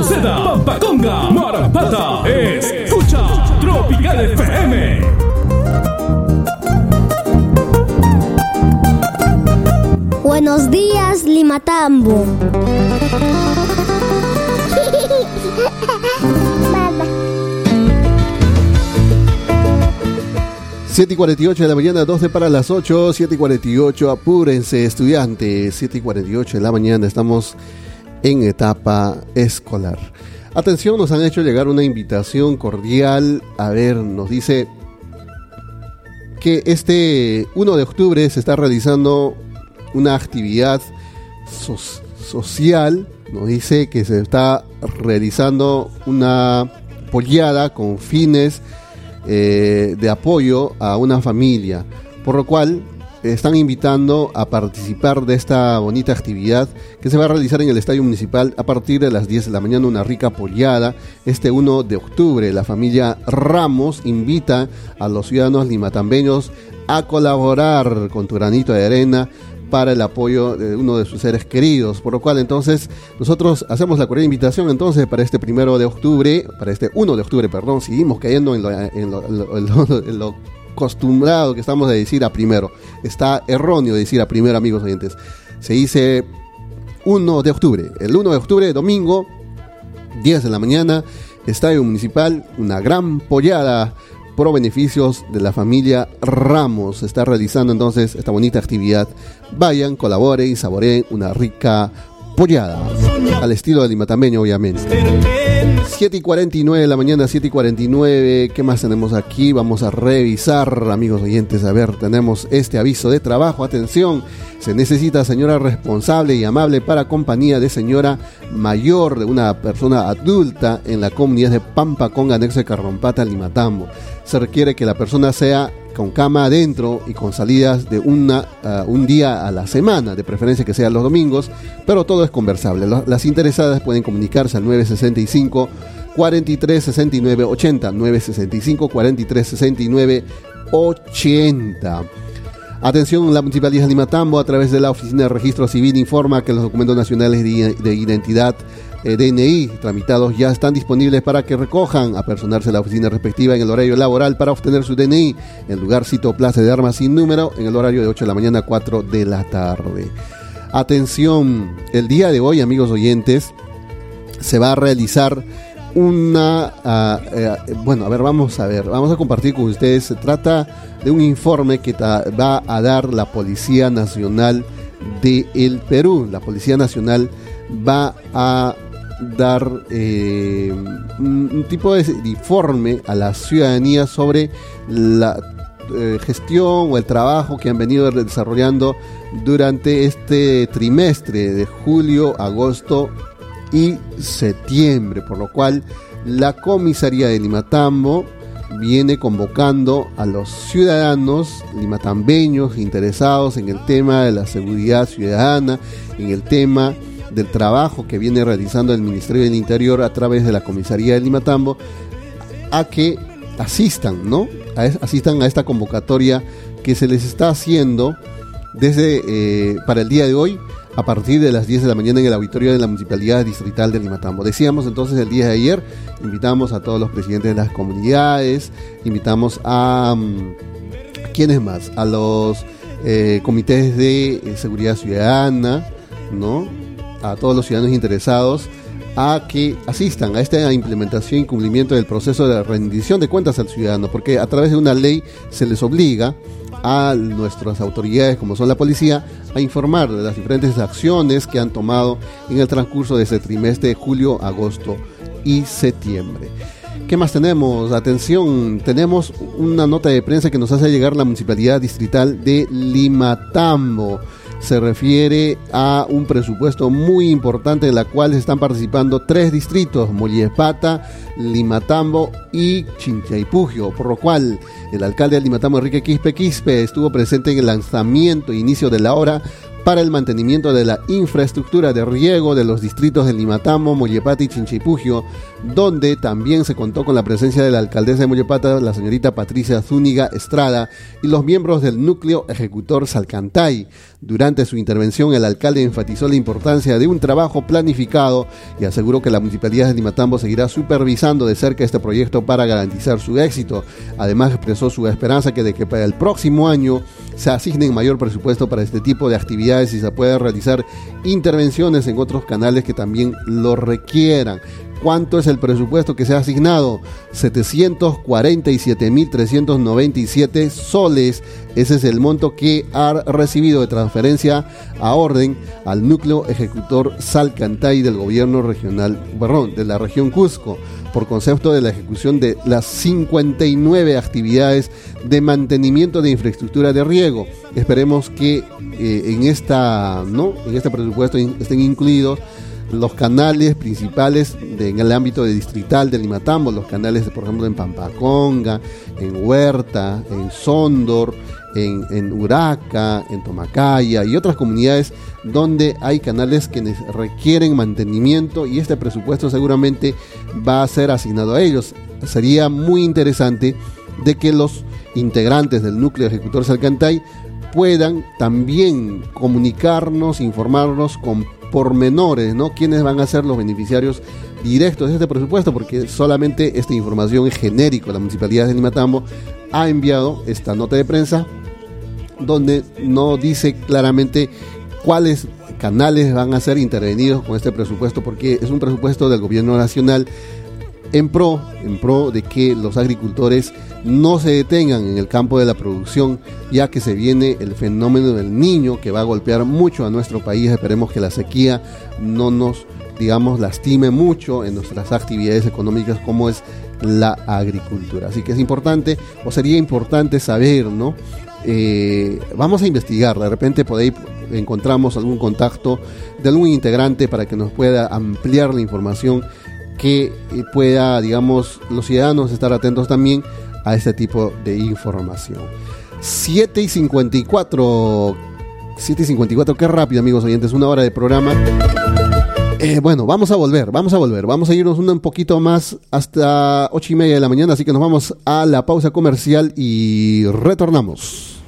Sauceda, Pampaconga, Marampata. Escucha Tropical FM. Buenos días, Limatambo. 7 y 48 de la mañana, 12 para las 8, 7 y 48, apúrense estudiantes, 7 y 48 de la mañana, estamos en etapa escolar. Atención, nos han hecho llegar una invitación cordial, a ver, nos dice que este 1 de octubre se está realizando una actividad social, nos dice que se está realizando una pollada con fines eh, de apoyo a una familia, por lo cual están invitando a participar de esta bonita actividad que se va a realizar en el Estadio Municipal a partir de las 10 de la mañana, una rica apoyada. Este 1 de octubre, la familia Ramos invita a los ciudadanos limatambeños a colaborar con tu granito de arena para el apoyo de uno de sus seres queridos. Por lo cual entonces nosotros hacemos la correcta invitación entonces para este primero de octubre, para este 1 de octubre, perdón, seguimos cayendo en lo, en lo, acostumbrado que estamos de decir a primero. Está erróneo decir a primero, amigos oyentes. Se dice 1 de octubre. El 1 de octubre, domingo, 10 de la mañana, Estadio Municipal, una gran pollada pro beneficios de la familia Ramos. Está realizando entonces esta bonita actividad. Vayan, colaboren y saboreen una rica pollada. Al estilo del limatambeño, obviamente. 7 y 49 de la mañana, 7 y 49. ¿Qué más tenemos aquí? Vamos a revisar, amigos oyentes. A ver, tenemos este aviso de trabajo. Atención, se necesita señora responsable y amable para compañía de señora mayor, de una persona adulta en la comunidad de Pampa con anexo de Carrompata, Limatambo. Se requiere que la persona sea con cama adentro y con salidas de una, uh, un día a la semana, de preferencia que sean los domingos, pero todo es conversable. Las interesadas pueden comunicarse al 965 43 69 80 965 43 69 80 Atención, la Municipalidad de Limatambo, a través de la Oficina de Registro Civil, informa que los documentos nacionales de identidad eh, DNI tramitados ya están disponibles para que recojan a personarse la oficina respectiva en el horario laboral para obtener su DNI en lugar Cito Plaza de Armas sin número en el horario de 8 de la mañana a 4 de la tarde. Atención, el día de hoy, amigos oyentes, se va a realizar una... Ah, eh, bueno, a ver, vamos a ver, vamos a compartir con ustedes. Se trata de un informe que va a dar la Policía Nacional de el Perú. La Policía Nacional va a dar eh, un, tipo de informe a la ciudadanía sobre la eh, gestión o el trabajo que han venido desarrollando durante este trimestre de julio, agosto y septiembre, por lo cual la comisaría de Limatambo viene convocando a los ciudadanos limatambeños interesados en el tema de la seguridad ciudadana, en el tema del trabajo que viene realizando el Ministerio del Interior a través de la Comisaría de Limatambo a que asistan, ¿no? asistan a esta convocatoria que se les está haciendo desde eh, para el día de hoy a partir de las 10 de la mañana en el auditorio de la Municipalidad Distrital de Limatambo. Decíamos entonces el día de ayer, invitamos a todos los presidentes de las comunidades, invitamos a... Mm, ¿Quiénes más? A los eh, comités de eh, seguridad ciudadana, ¿no? A todos los ciudadanos interesados a que asistan a esta implementación y cumplimiento del proceso de rendición de cuentas al ciudadano, porque a través de una ley se les obliga a nuestras autoridades, como son la policía, a informar de las diferentes acciones que han tomado en el transcurso de ese trimestre de julio, agosto y septiembre. ¿Qué más tenemos? Atención, tenemos una nota de prensa que nos hace llegar la Municipalidad Distrital de Limatambo se refiere a un presupuesto muy importante en la cual están participando tres distritos, Molliespata, Limatambo y Chinchaipugio, por lo cual el alcalde de Limatambo, Enrique Quispe Quispe, estuvo presente en el lanzamiento e inicio de la obra para el mantenimiento de la infraestructura de riego de los distritos de Limatambo, Mollepata y Chinchipugio, donde también se contó con la presencia de la alcaldesa de Mollepata, la señorita Patricia Zúñiga Estrada, y los miembros del núcleo ejecutor Salcantay. Durante su intervención, el alcalde enfatizó la importancia de un trabajo planificado y aseguró que la municipalidad de Limatambo seguirá supervisando de cerca este proyecto para garantizar su éxito. Además, expresó su esperanza de que para el próximo año se asigne mayor presupuesto para este tipo de actividades y se pueda realizar intervenciones en otros canales que también lo requieran. ¿Cuánto es el presupuesto que se ha asignado? 747.397 soles. Ese es el monto que ha recibido de transferencia a orden al núcleo ejecutor Salcantay del gobierno regional, perdón, de la región Cusco, por concepto de la ejecución de las 59 actividades de mantenimiento de infraestructura de riego. Esperemos que eh, en, esta, ¿no? en este presupuesto estén incluidos los canales principales en el ámbito de distrital de Limatambo, los canales, por ejemplo, en Pampaconga, en Huerta, en Sondor, en, en Uraca, en Tomacaya y otras comunidades donde hay canales que requieren mantenimiento y este presupuesto seguramente va a ser asignado a ellos. Sería muy interesante de que los integrantes del núcleo ejecutor Salcantay puedan también comunicarnos, informarnos con pormenores, ¿no? ¿Quiénes van a ser los beneficiarios directos de este presupuesto? Porque solamente esta información es genérico. La Municipalidad de Limatambo ha enviado esta nota de prensa donde no dice claramente cuáles canales van a ser intervenidos con este presupuesto, porque es un presupuesto del gobierno nacional en pro, en pro de que los agricultores no se detengan en el campo de la producción, ya que se viene el fenómeno del niño que va a golpear mucho a nuestro país. Esperemos que la sequía no nos, digamos, lastime mucho en nuestras actividades económicas como es la agricultura. Así que es importante, o sería importante saber, ¿no? Eh, vamos a investigar, de repente por ahí encontramos algún contacto de algún integrante para que nos pueda ampliar la información que pueda, digamos, los ciudadanos estar atentos también a este tipo de información. 7 y 54. 7 y 54, qué rápido, amigos oyentes, una hora de programa. Eh, bueno, vamos a volver, vamos a volver. Vamos a irnos un poquito más hasta 8 y media de la mañana, así que nos vamos a la pausa comercial y retornamos.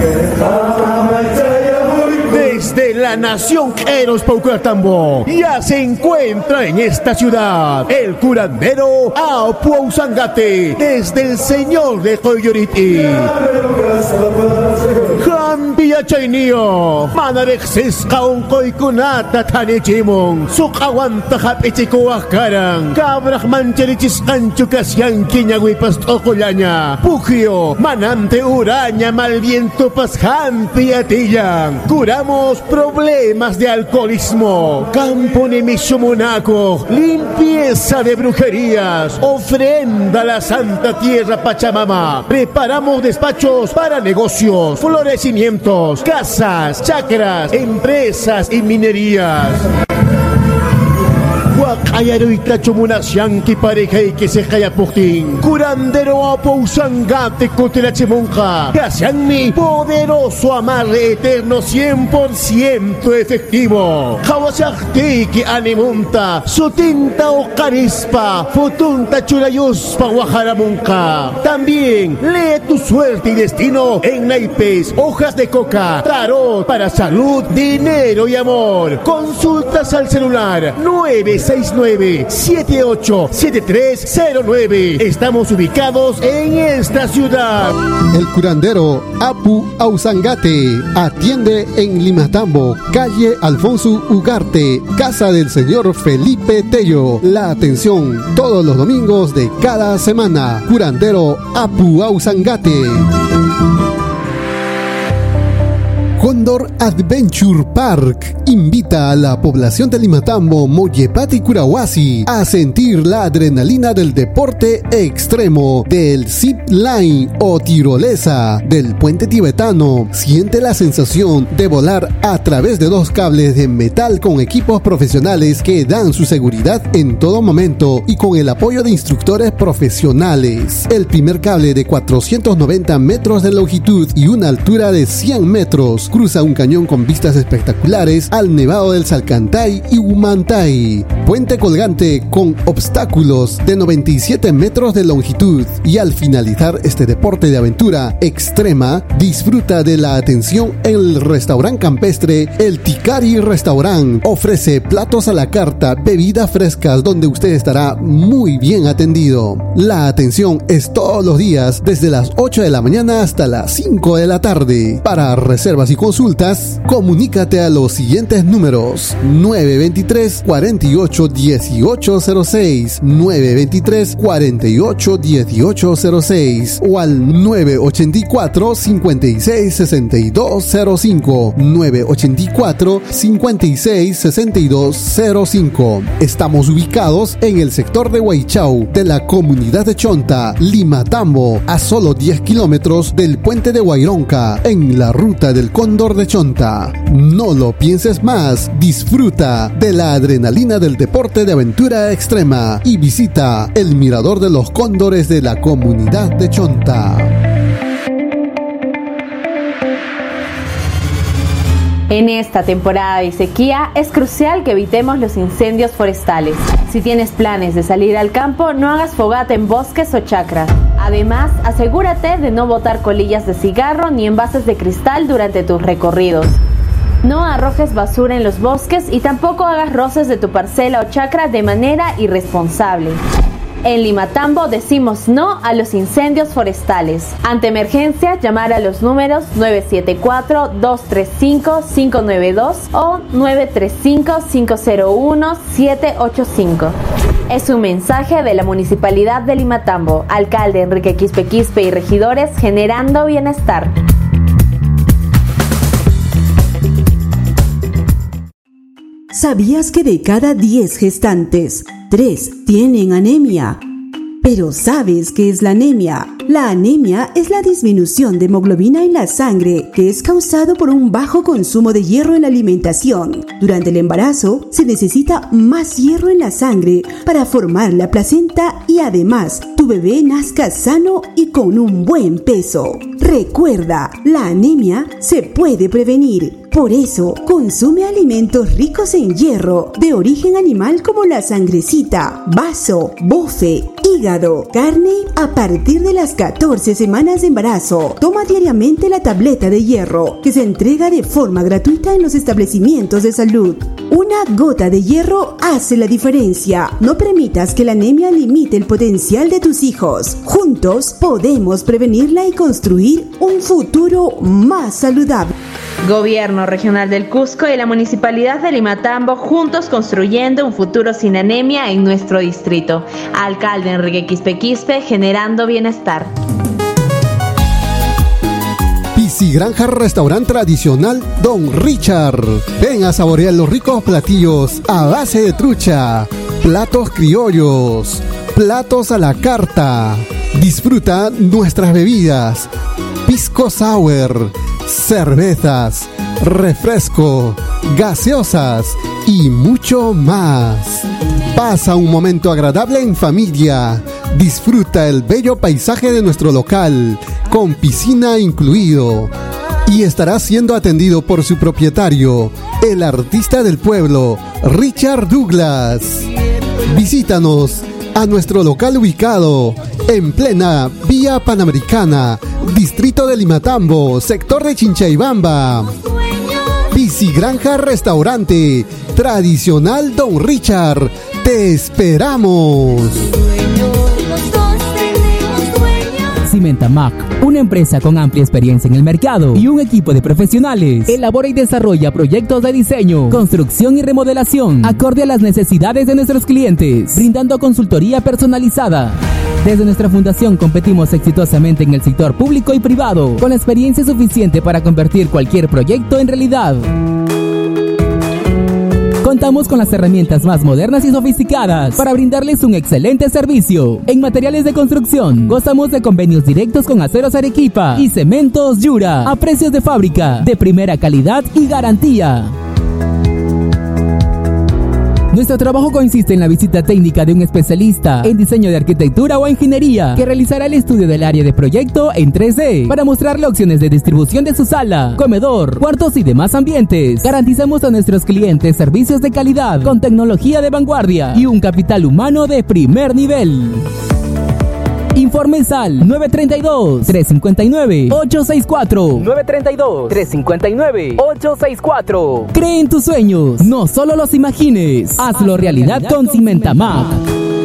desde la nación Eros Paucartambo. Ya se encuentra en esta ciudad el curandero Apuau Sangate, desde el señor de Coyoriti. Cambia chainio, manarexis kaungkoy kunata tanichimong, sukawanta hapitiko akarang, kabrach manchelichis anchukas yankiñagui pastokolanya, pukio, manante uraña malviento pashampi atillan, curamos problemas de alcoholismo, campo nemisio monaco, limpieza de brujerías, ofrenda a la Santa Tierra Pachamama, preparamos despachos para negocios, florecimientos, casas, chacras, empresas y minerías. Ayaru itachumunasyanki parejay que se kaya pukin. Curandero apo usangate kotelachemonja. mi poderoso amarre eterno 100% efectivo. que animunta. Sutinta o carispa. Futunta churayuspa guajaramunca. También lee tu suerte y destino en naipes, hojas de coca, tarot para salud, dinero y amor. Consultas al celular 969 787309 Estamos ubicados en esta ciudad. El curandero Apu Ausangate atiende en Limatambo, calle Alfonso Ugarte, casa del señor Felipe Tello. La atención todos los domingos de cada semana. Curandero Apu Ausangate. Adventure Park invita a la población de Limatambo, Moyepati y Curahuasi a sentir la adrenalina del deporte extremo del zip line o tirolesa del puente tibetano. Siente la sensación de volar a través de dos cables de metal con equipos profesionales que dan su seguridad en todo momento y con el apoyo de instructores profesionales. El primer cable de 490 metros de longitud y una altura de 100 metros cruza un cañón con vistas espectaculares al Nevado del Salcantay y Humantay. Puente colgante con obstáculos de 97 metros de longitud y al finalizar este deporte de aventura extrema, disfruta de la atención en el restaurante campestre El Ticari Restaurant. Ofrece platos a la carta, bebidas frescas donde usted estará muy bien atendido. La atención es todos los días desde las 8 de la mañana hasta las 5 de la tarde. Para reservas y consultas, comunícate a los siguientes números. 923 48 1806 923 48 1806 o al 984 56 6205 984 56 6205 Estamos ubicados en el sector de Huaychau de la comunidad de Chonta, Limatambo, a solo 10 kilómetros del puente de Guaironca, en la ruta del Cóndor de Chonta. No lo pienses más, disfruta de la adrenalina del deporte de aventura extrema y visita el Mirador de los Cóndores de la comunidad de Chonta. En esta temporada de sequía es crucial que evitemos los incendios forestales. Si tienes planes de salir al campo, no hagas fogata en bosques o chacras. Además, asegúrate de no botar colillas de cigarro ni envases de cristal durante tus recorridos. No arrojes basura en los bosques y tampoco hagas roces de tu parcela o chacra de manera irresponsable. En Limatambo decimos no a los incendios forestales. Ante emergencia, llamar a los números 974-235-592 o 935-501-785. Es un mensaje de la Municipalidad de Limatambo, alcalde Enrique Quispe Quispe y regidores generando bienestar. ¿Sabías que de cada 10 gestantes, 3 tienen anemia? Pero ¿sabes qué es la anemia? La anemia es la disminución de hemoglobina en la sangre que es causado por un bajo consumo de hierro en la alimentación. Durante el embarazo se necesita más hierro en la sangre para formar la placenta y además tu bebé nazca sano y con un buen peso. Recuerda, la anemia se puede prevenir. Por eso, consume alimentos ricos en hierro de origen animal como la sangrecita, vaso, bofe, hígado, carne a partir de las 14 semanas de embarazo. Toma diariamente la tableta de hierro que se entrega de forma gratuita en los establecimientos de salud. Una gota de hierro hace la diferencia. No permitas que la anemia limite el potencial de tus hijos. Juntos podemos prevenirla y construir un futuro más saludable. Gobierno Regional del Cusco y la Municipalidad de Limatambo juntos construyendo un futuro sin anemia en nuestro distrito. Alcalde Enrique Quispe Quispe generando bienestar. Granja Restaurante Tradicional Don Richard. Ven a saborear los ricos platillos a base de trucha, platos criollos, platos a la carta. Disfruta nuestras bebidas, pisco sour, cervezas, refresco, gaseosas y mucho más. Pasa un momento agradable en familia. Disfruta el bello paisaje de nuestro local, con piscina incluido. Y estará siendo atendido por su propietario, el artista del pueblo, Richard Douglas. Visítanos a nuestro local ubicado en plena Vía Panamericana, Distrito de Limatambo, sector de Chinchaibamba. Granja Restaurante, tradicional Don Richard. Te esperamos. Cimenta-Mac, empresa con amplia experiencia en el mercado y un equipo de profesionales, elabora y desarrolla proyectos de diseño, construcción y remodelación acorde a las necesidades de nuestros clientes, brindando consultoría personalizada. Desde nuestra fundación competimos exitosamente en el sector público y privado, con la experiencia suficiente para convertir cualquier proyecto en realidad. Contamos con las herramientas más modernas y sofisticadas para brindarles un excelente servicio. En materiales de construcción, gozamos de convenios directos con Aceros Arequipa y Cementos Yura a precios de fábrica, de primera calidad y garantía. Nuestro trabajo consiste en la visita técnica de un especialista en diseño de arquitectura o ingeniería que realizará el estudio del área de proyecto en 3D para mostrarle opciones de distribución de su sala, comedor, cuartos y demás ambientes. Garantizamos a nuestros clientes servicios de calidad con tecnología de vanguardia y un capital humano de primer nivel. Informes al 932-359-864. 932-359-864. Cree en tus sueños, no solo los imagines. Hazlo realidad con Cimentamag.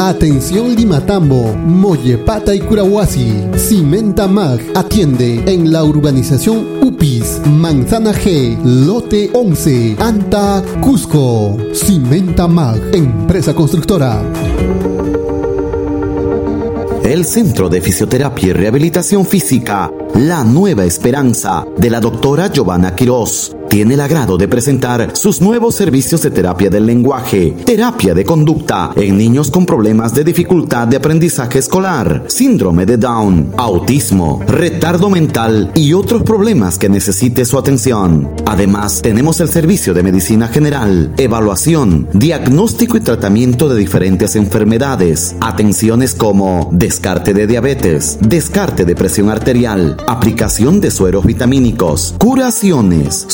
Atención Limatambo, Mollepata y Curahuasi. Cimenta Mag atiende en la urbanización Upis, Manzana G, Lote 11, Anta, Cusco. Cimenta Mag, empresa constructora. El Centro de Fisioterapia y Rehabilitación Física, La Nueva Esperanza, de la doctora Giovanna Quiroz, tiene el agrado de presentar sus nuevos servicios de terapia del lenguaje, terapia de conducta en niños con problemas de dificultad de aprendizaje escolar, síndrome de Down, autismo, retardo mental y otros problemas que necesite su atención. Además, tenemos el servicio de medicina general, evaluación, diagnóstico y tratamiento de diferentes enfermedades, atenciones como descarte de diabetes, descarte de presión arterial, aplicación de sueros vitamínicos, curaciones,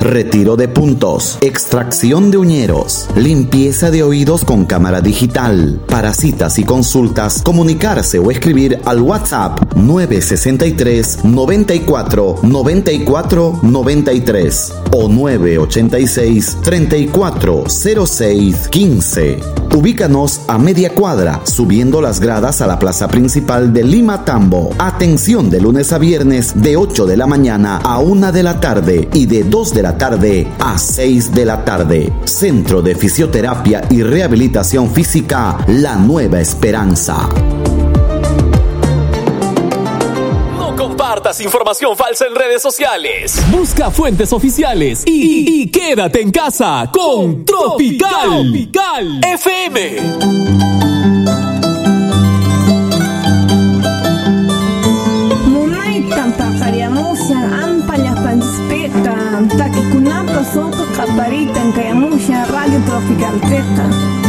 retiro de puntos, extracción de uñeros, limpieza de oídos con cámara digital. Para citas y consultas, comunicarse o escribir al WhatsApp 963 94 94 93 o 986 34 06 15. Ubícanos a media cuadra, subiendo las gradas a la plaza principal de Lima Tambo. Atención de lunes a viernes de 8 de la mañana a 1 de la tarde y de 2 de la tarde a 6 de la tarde. Centro de Fisioterapia y Rehabilitación Física La Nueva Esperanza. No compartas información falsa en redes sociales. Busca fuentes oficiales y, y quédate en casa con Tropical, Tropical FM. Parita en Cayamucha, Radio Tropical Teta.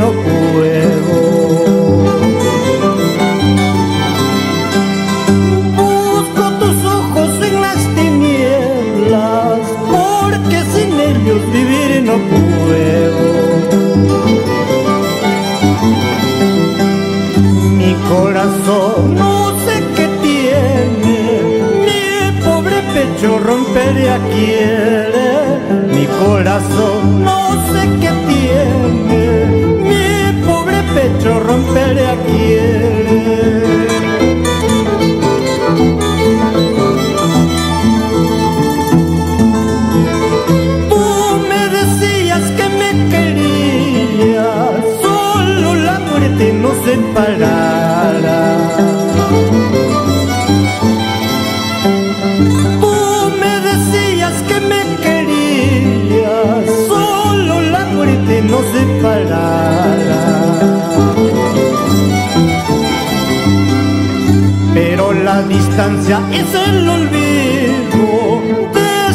No